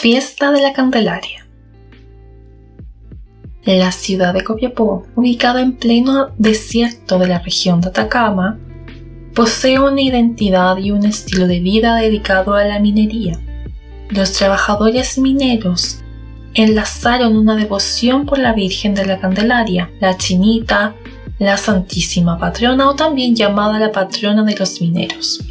Fiesta de la Candelaria. La ciudad de Copiapó, ubicada en pleno desierto de la región de Atacama, posee una identidad y un estilo de vida dedicado a la minería. Los trabajadores mineros enlazaron una devoción por la Virgen de la Candelaria, la Chinita, la Santísima Patrona o también llamada la patrona de los mineros.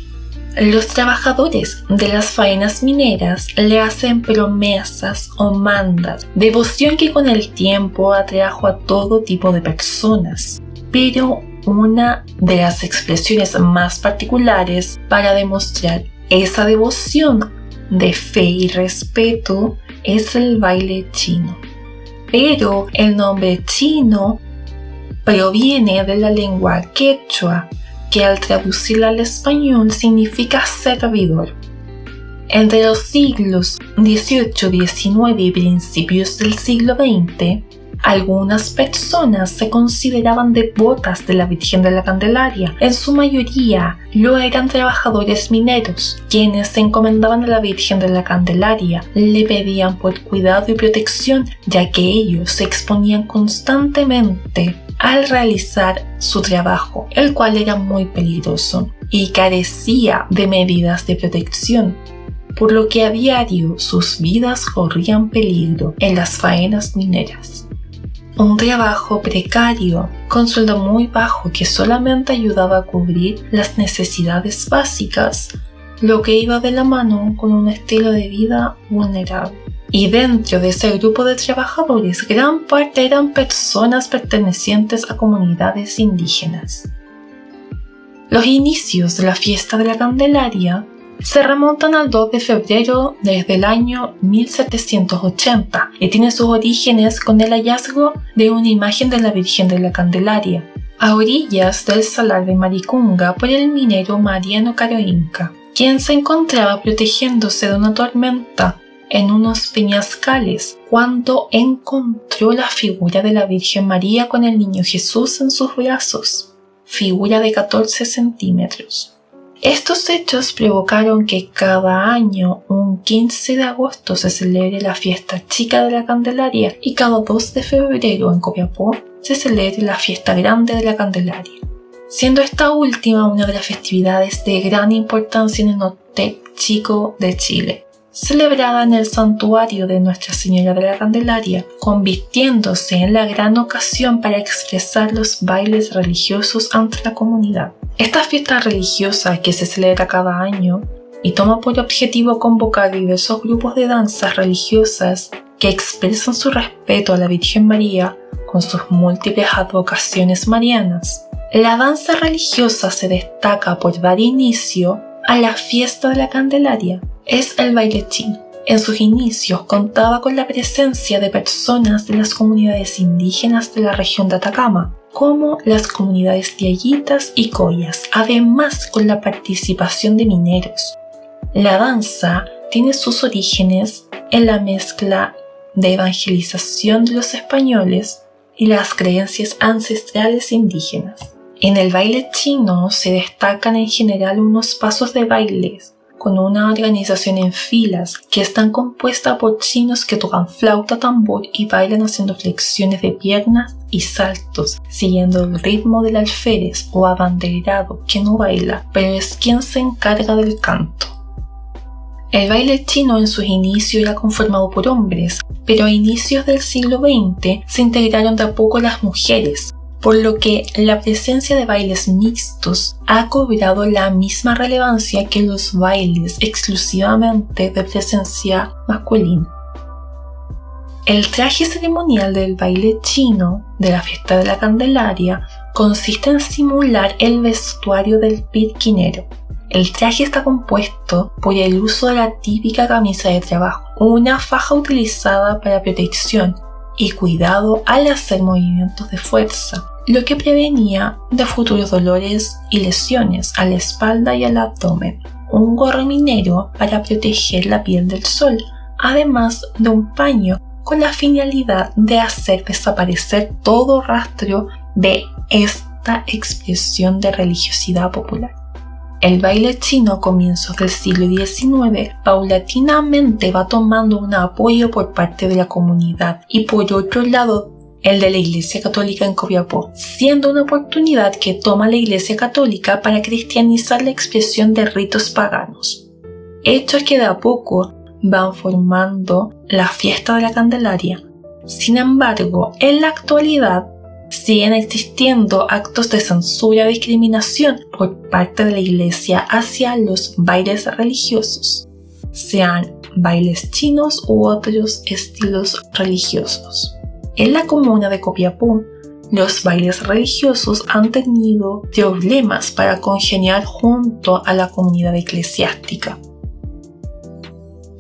Los trabajadores de las faenas mineras le hacen promesas o mandas, devoción que con el tiempo atrajo a todo tipo de personas. Pero una de las expresiones más particulares para demostrar esa devoción de fe y respeto es el baile chino. Pero el nombre chino proviene de la lengua quechua que al traducirla al español significa servidor. Entre los siglos XVIII, XIX y principios del siglo XX, algunas personas se consideraban devotas de la Virgen de la Candelaria. En su mayoría lo eran trabajadores mineros, quienes se encomendaban a la Virgen de la Candelaria. Le pedían por cuidado y protección, ya que ellos se exponían constantemente al realizar su trabajo, el cual era muy peligroso y carecía de medidas de protección, por lo que a diario sus vidas corrían peligro en las faenas mineras. Un trabajo precario, con sueldo muy bajo que solamente ayudaba a cubrir las necesidades básicas, lo que iba de la mano con un estilo de vida vulnerable. Y dentro de ese grupo de trabajadores, gran parte eran personas pertenecientes a comunidades indígenas. Los inicios de la fiesta de la Candelaria se remontan al 2 de febrero desde el año 1780 y tiene sus orígenes con el hallazgo de una imagen de la Virgen de la Candelaria a orillas del salar de Maricunga por el minero Mariano Caroinca, quien se encontraba protegiéndose de una tormenta en unos peñascales cuando encontró la figura de la Virgen María con el niño Jesús en sus brazos, figura de 14 centímetros. Estos hechos provocaron que cada año, un 15 de agosto, se celebre la fiesta chica de la Candelaria y cada 2 de febrero en Copiapó se celebre la fiesta grande de la Candelaria, siendo esta última una de las festividades de gran importancia en el norte chico de Chile celebrada en el santuario de Nuestra Señora de la Candelaria, convirtiéndose en la gran ocasión para expresar los bailes religiosos ante la comunidad. Esta fiesta religiosa que se celebra cada año y toma por objetivo convocar diversos grupos de danzas religiosas que expresan su respeto a la Virgen María con sus múltiples advocaciones marianas. La danza religiosa se destaca por dar inicio a la fiesta de la Candelaria, es el baile chino. En sus inicios contaba con la presencia de personas de las comunidades indígenas de la región de Atacama, como las comunidades tiayitas y collas, además con la participación de mineros. La danza tiene sus orígenes en la mezcla de evangelización de los españoles y las creencias ancestrales indígenas. En el baile chino se destacan en general unos pasos de bailes con una organización en filas que están compuesta por chinos que tocan flauta, tambor y bailan haciendo flexiones de piernas y saltos, siguiendo el ritmo del alférez o abanderado que no baila, pero es quien se encarga del canto. El baile chino en sus inicios era conformado por hombres, pero a inicios del siglo XX se integraron de a poco las mujeres, por lo que la presencia de bailes mixtos ha cobrado la misma relevancia que los bailes exclusivamente de presencia masculina. El traje ceremonial del baile chino de la fiesta de la Candelaria consiste en simular el vestuario del pirquinero. El traje está compuesto por el uso de la típica camisa de trabajo, una faja utilizada para protección y cuidado al hacer movimientos de fuerza, lo que prevenía de futuros dolores y lesiones a la espalda y al abdomen. Un gorro minero para proteger la piel del sol, además de un paño con la finalidad de hacer desaparecer todo rastro de esta expresión de religiosidad popular. El baile chino a comienzos del siglo XIX paulatinamente va tomando un apoyo por parte de la comunidad y por otro lado el de la Iglesia Católica en Copiapó, siendo una oportunidad que toma la Iglesia Católica para cristianizar la expresión de ritos paganos. Hechos que de a poco van formando la fiesta de la Candelaria. Sin embargo, en la actualidad siguen existiendo actos de censura y discriminación por parte de la Iglesia hacia los bailes religiosos, sean bailes chinos u otros estilos religiosos. En la comuna de Copiapó, los bailes religiosos han tenido problemas para congeniar junto a la comunidad eclesiástica.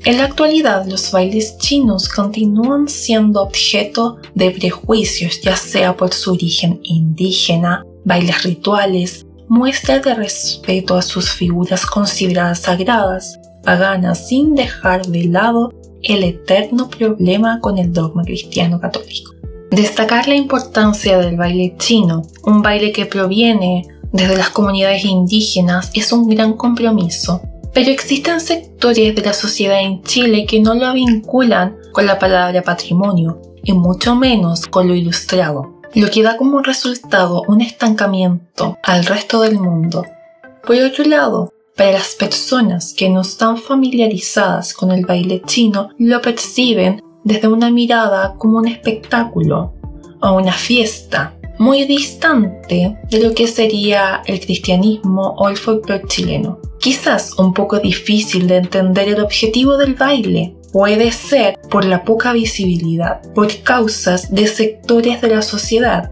En la actualidad, los bailes chinos continúan siendo objeto de prejuicios, ya sea por su origen indígena, bailes rituales, muestras de respeto a sus figuras consideradas sagradas, paganas, sin dejar de lado el eterno problema con el dogma cristiano católico. Destacar la importancia del baile chino, un baile que proviene desde las comunidades indígenas, es un gran compromiso pero existen sectores de la sociedad en Chile que no lo vinculan con la palabra patrimonio y mucho menos con lo ilustrado, lo que da como resultado un estancamiento al resto del mundo. Por otro lado, para las personas que no están familiarizadas con el baile chino, lo perciben desde una mirada como un espectáculo o una fiesta, muy distante de lo que sería el cristianismo o el folclore chileno. Quizás un poco difícil de entender el objetivo del baile. Puede ser por la poca visibilidad, por causas de sectores de la sociedad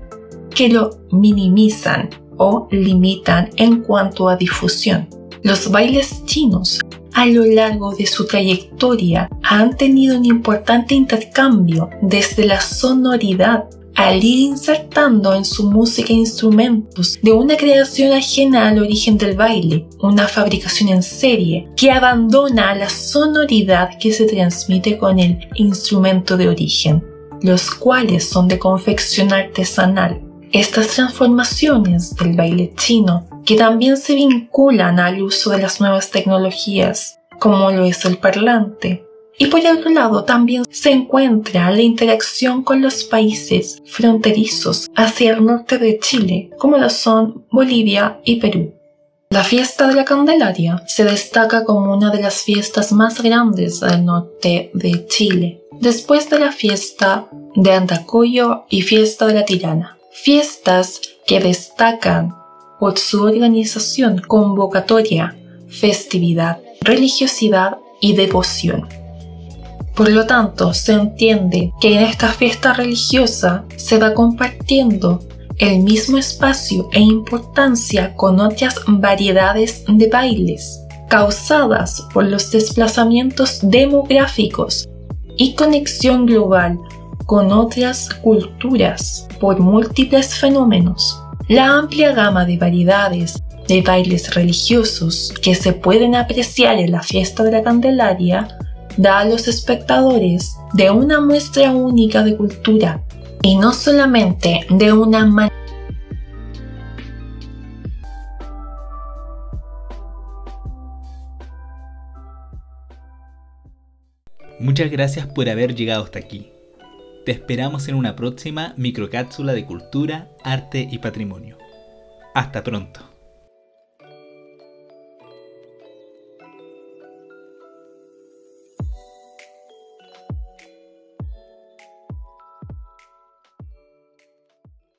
que lo minimizan o limitan en cuanto a difusión. Los bailes chinos a lo largo de su trayectoria han tenido un importante intercambio desde la sonoridad al ir insertando en su música instrumentos de una creación ajena al origen del baile, una fabricación en serie que abandona la sonoridad que se transmite con el instrumento de origen, los cuales son de confección artesanal. Estas transformaciones del baile chino, que también se vinculan al uso de las nuevas tecnologías, como lo es el parlante, y por otro lado también se encuentra la interacción con los países fronterizos hacia el norte de Chile, como lo son Bolivia y Perú. La fiesta de la Candelaria se destaca como una de las fiestas más grandes del norte de Chile, después de la fiesta de Andacoyo y fiesta de la Tirana. Fiestas que destacan por su organización, convocatoria, festividad, religiosidad y devoción. Por lo tanto, se entiende que en esta fiesta religiosa se va compartiendo el mismo espacio e importancia con otras variedades de bailes causadas por los desplazamientos demográficos y conexión global con otras culturas por múltiples fenómenos. La amplia gama de variedades de bailes religiosos que se pueden apreciar en la fiesta de la Candelaria da a los espectadores de una muestra única de cultura y no solamente de una manera Muchas gracias por haber llegado hasta aquí. Te esperamos en una próxima microcápsula de cultura, arte y patrimonio. Hasta pronto.